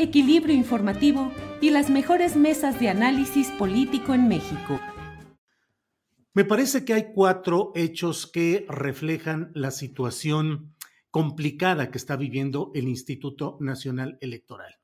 equilibrio informativo y las mejores mesas de análisis político en México. Me parece que hay cuatro hechos que reflejan la situación complicada que está viviendo el Instituto Nacional Electoral.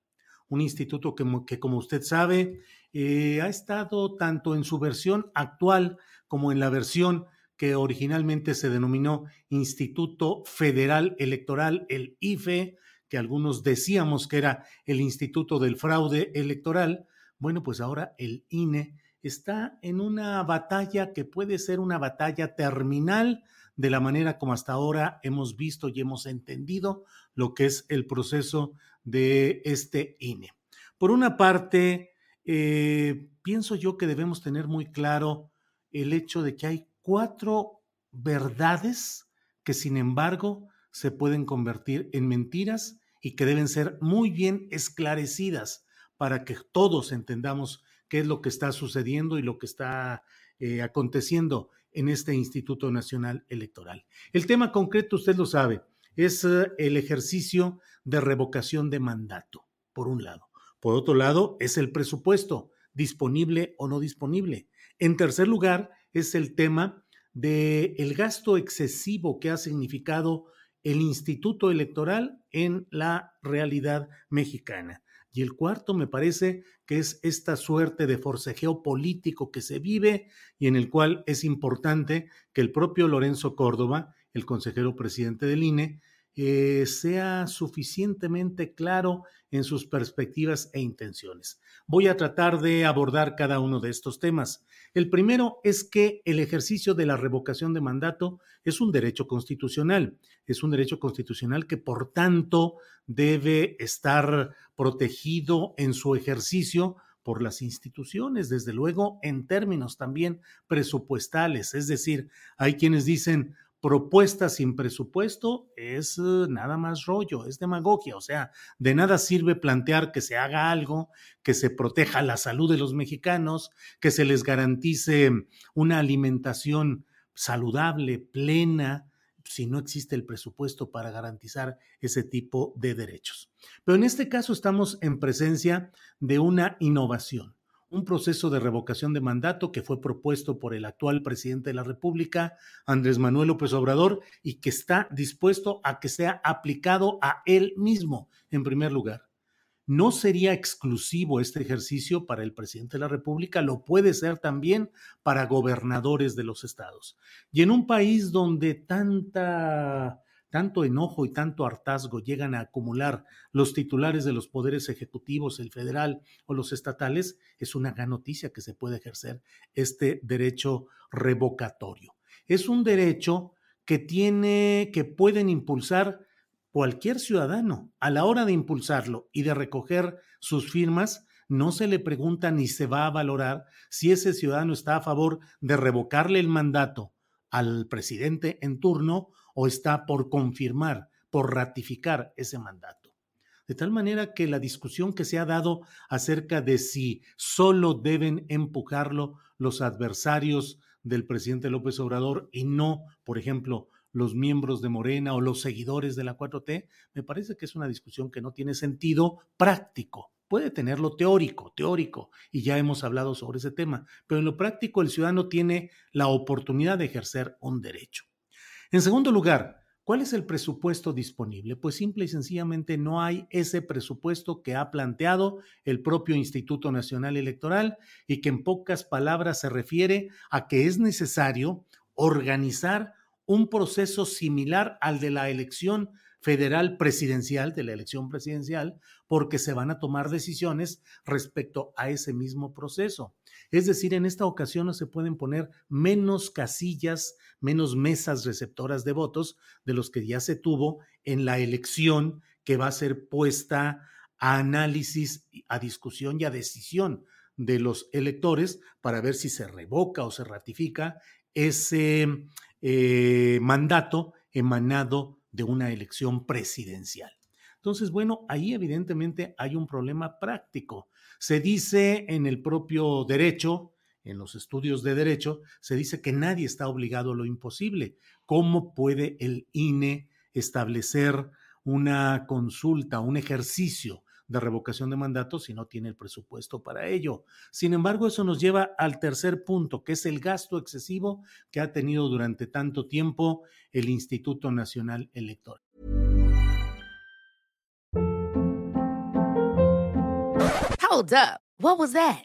Un instituto que, como usted sabe, eh, ha estado tanto en su versión actual como en la versión que originalmente se denominó Instituto Federal Electoral, el IFE, que algunos decíamos que era el Instituto del Fraude Electoral. Bueno, pues ahora el INE está en una batalla que puede ser una batalla terminal de la manera como hasta ahora hemos visto y hemos entendido lo que es el proceso de este INE. Por una parte, eh, pienso yo que debemos tener muy claro el hecho de que hay cuatro verdades que sin embargo se pueden convertir en mentiras y que deben ser muy bien esclarecidas para que todos entendamos qué es lo que está sucediendo y lo que está eh, aconteciendo en este Instituto Nacional Electoral. El tema concreto, usted lo sabe, es eh, el ejercicio de revocación de mandato, por un lado. Por otro lado, es el presupuesto, disponible o no disponible. En tercer lugar, es el tema del el gasto excesivo que ha significado el Instituto Electoral en la realidad mexicana. Y el cuarto me parece que es esta suerte de forcejeo político que se vive y en el cual es importante que el propio Lorenzo Córdoba, el consejero presidente del INE, eh, sea suficientemente claro en sus perspectivas e intenciones. Voy a tratar de abordar cada uno de estos temas. El primero es que el ejercicio de la revocación de mandato es un derecho constitucional, es un derecho constitucional que por tanto debe estar protegido en su ejercicio por las instituciones, desde luego en términos también presupuestales. Es decir, hay quienes dicen, propuesta sin presupuesto es eh, nada más rollo, es demagogia, o sea, de nada sirve plantear que se haga algo, que se proteja la salud de los mexicanos, que se les garantice una alimentación saludable, plena, si no existe el presupuesto para garantizar ese tipo de derechos. Pero en este caso estamos en presencia de una innovación un proceso de revocación de mandato que fue propuesto por el actual presidente de la República, Andrés Manuel López Obrador, y que está dispuesto a que sea aplicado a él mismo, en primer lugar. No sería exclusivo este ejercicio para el presidente de la República, lo puede ser también para gobernadores de los estados. Y en un país donde tanta tanto enojo y tanto hartazgo llegan a acumular los titulares de los poderes ejecutivos, el federal o los estatales, es una gran noticia que se puede ejercer este derecho revocatorio. Es un derecho que tiene, que pueden impulsar cualquier ciudadano. A la hora de impulsarlo y de recoger sus firmas, no se le pregunta ni se va a valorar si ese ciudadano está a favor de revocarle el mandato al presidente en turno o está por confirmar, por ratificar ese mandato. De tal manera que la discusión que se ha dado acerca de si solo deben empujarlo los adversarios del presidente López Obrador y no, por ejemplo, los miembros de Morena o los seguidores de la 4T, me parece que es una discusión que no tiene sentido práctico. Puede tenerlo teórico, teórico, y ya hemos hablado sobre ese tema, pero en lo práctico el ciudadano tiene la oportunidad de ejercer un derecho. En segundo lugar, ¿Cuál es el presupuesto disponible? Pues simple y sencillamente no hay ese presupuesto que ha planteado el propio Instituto Nacional Electoral y que en pocas palabras se refiere a que es necesario organizar un proceso similar al de la elección federal presidencial, de la elección presidencial, porque se van a tomar decisiones respecto a ese mismo proceso. Es decir, en esta ocasión no se pueden poner menos casillas, menos mesas receptoras de votos de los que ya se tuvo en la elección que va a ser puesta a análisis, a discusión y a decisión de los electores para ver si se revoca o se ratifica ese eh, mandato emanado de una elección presidencial. Entonces, bueno, ahí evidentemente hay un problema práctico. Se dice en el propio derecho, en los estudios de derecho, se dice que nadie está obligado a lo imposible. ¿Cómo puede el INE establecer una consulta, un ejercicio de revocación de mandato si no tiene el presupuesto para ello. Sin embargo, eso nos lleva al tercer punto, que es el gasto excesivo que ha tenido durante tanto tiempo el Instituto Nacional Electoral. Hold up. What was that?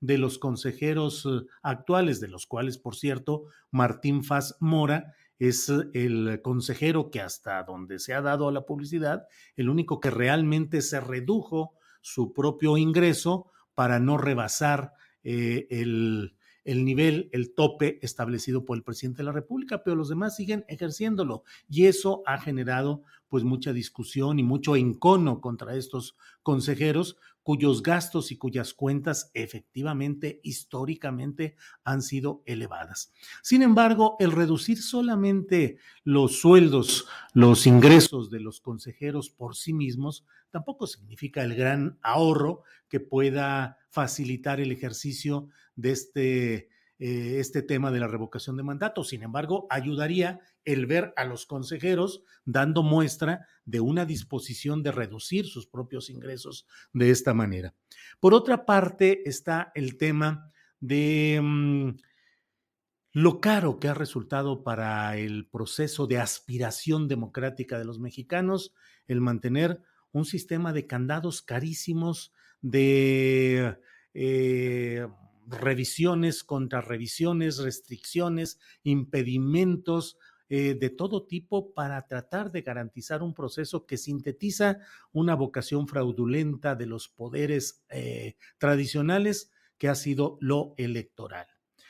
de los consejeros eh, actuales, de los cuales, por cierto, Martín Faz Mora es eh, el consejero que hasta donde se ha dado a la publicidad, el único que realmente se redujo su propio ingreso para no rebasar eh, el, el nivel, el tope establecido por el presidente de la República, pero los demás siguen ejerciéndolo. Y eso ha generado pues mucha discusión y mucho encono contra estos consejeros cuyos gastos y cuyas cuentas efectivamente históricamente han sido elevadas. Sin embargo, el reducir solamente los sueldos, los ingresos de los consejeros por sí mismos, tampoco significa el gran ahorro que pueda facilitar el ejercicio de este eh, este tema de la revocación de mandato. Sin embargo, ayudaría el ver a los consejeros dando muestra de una disposición de reducir sus propios ingresos de esta manera. Por otra parte, está el tema de mm, lo caro que ha resultado para el proceso de aspiración democrática de los mexicanos el mantener un sistema de candados carísimos, de eh, revisiones, contrarrevisiones, restricciones, impedimentos eh, de todo tipo para tratar de garantizar un proceso que sintetiza una vocación fraudulenta de los poderes eh, tradicionales que ha sido lo electoral.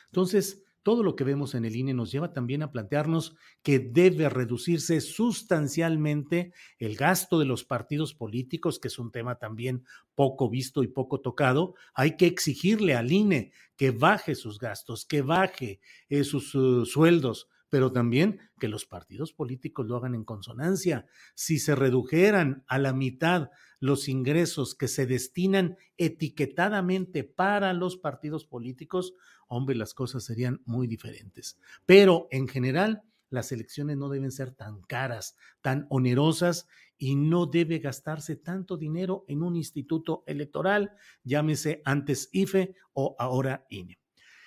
Entonces, todo lo que vemos en el INE nos lleva también a plantearnos que debe reducirse sustancialmente el gasto de los partidos políticos, que es un tema también poco visto y poco tocado. Hay que exigirle al INE que baje sus gastos, que baje eh, sus uh, sueldos, pero también que los partidos políticos lo hagan en consonancia. Si se redujeran a la mitad los ingresos que se destinan etiquetadamente para los partidos políticos, hombre, las cosas serían muy diferentes. Pero en general, las elecciones no deben ser tan caras, tan onerosas y no debe gastarse tanto dinero en un instituto electoral, llámese antes IFE o ahora INE.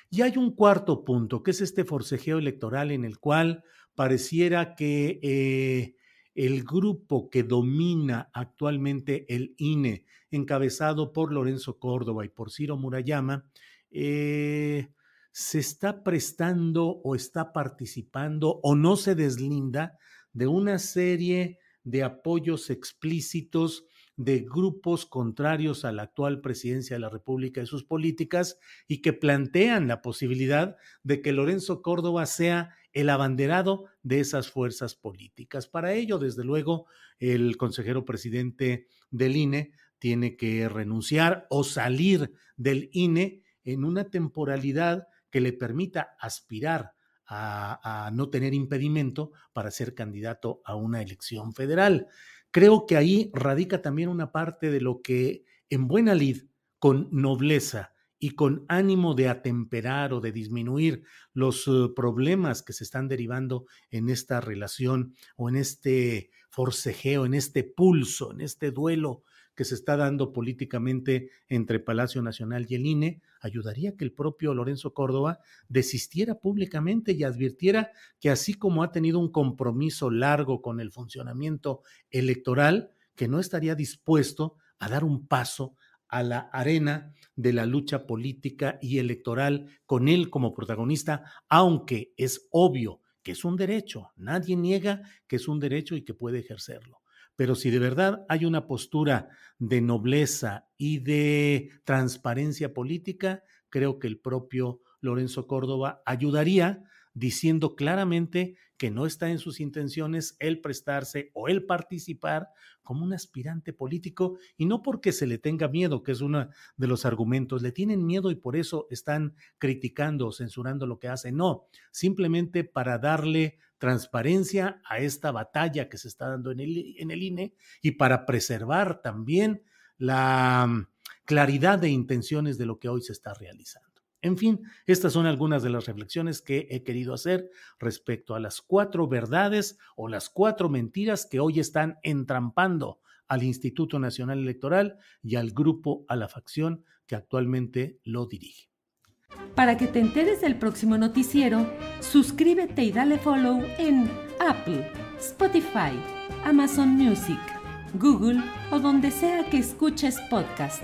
Y hay un cuarto punto, que es este forcejeo electoral en el cual pareciera que eh, el grupo que domina actualmente el INE, encabezado por Lorenzo Córdoba y por Ciro Murayama, eh, se está prestando o está participando o no se deslinda de una serie de apoyos explícitos de grupos contrarios a la actual presidencia de la República y sus políticas y que plantean la posibilidad de que Lorenzo Córdoba sea el abanderado de esas fuerzas políticas. Para ello, desde luego, el consejero presidente del INE tiene que renunciar o salir del INE en una temporalidad que le permita aspirar a, no tener impedimento para ser candidato a una elección federal. Creo que ahí radica también una parte de lo que en buena lid, con nobleza y con ánimo de atemperar o de disminuir los eh, problemas que se están derivando en esta relación o en este forcejeo, en este pulso, en este duelo que se está dando políticamente entre Palacio Nacional y el INE, ayudaría que el propio Lorenzo Córdoba desistiera públicamente y advirtiera que así como ha tenido un compromiso largo con el funcionamiento electoral, que no estaría dispuesto a dar un paso a la arena de la lucha política y electoral con él como protagonista, aunque es obvio que es un derecho, nadie niega que es un derecho y que puede ejercerlo pero si de verdad hay una postura de nobleza y de transparencia política, creo que el propio Lorenzo Córdoba ayudaría diciendo claramente que no está en sus intenciones el prestarse o el participar como un aspirante político y no porque se le tenga miedo, que es uno de los argumentos, le tienen miedo y por eso están criticando o censurando lo que hace, no, simplemente para darle transparencia a esta batalla que se está dando en el, en el INE y para preservar también la mm, claridad de intenciones de lo que hoy se está realizando. En fin, estas son algunas de las reflexiones que he querido hacer respecto a las cuatro verdades o las cuatro mentiras que hoy están entrampando al Instituto Nacional Electoral y al grupo, a la facción que actualmente lo dirige. Para que te enteres del próximo noticiero, suscríbete y dale follow en Apple, Spotify, Amazon Music, Google o donde sea que escuches podcast.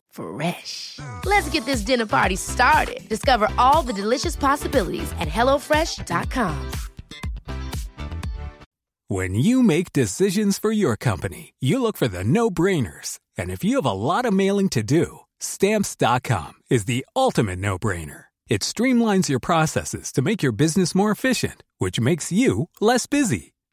Fresh. Let's get this dinner party started. Discover all the delicious possibilities at hellofresh.com. When you make decisions for your company, you look for the no brainers. And if you have a lot of mailing to do, stamps.com is the ultimate no brainer. It streamlines your processes to make your business more efficient, which makes you less busy.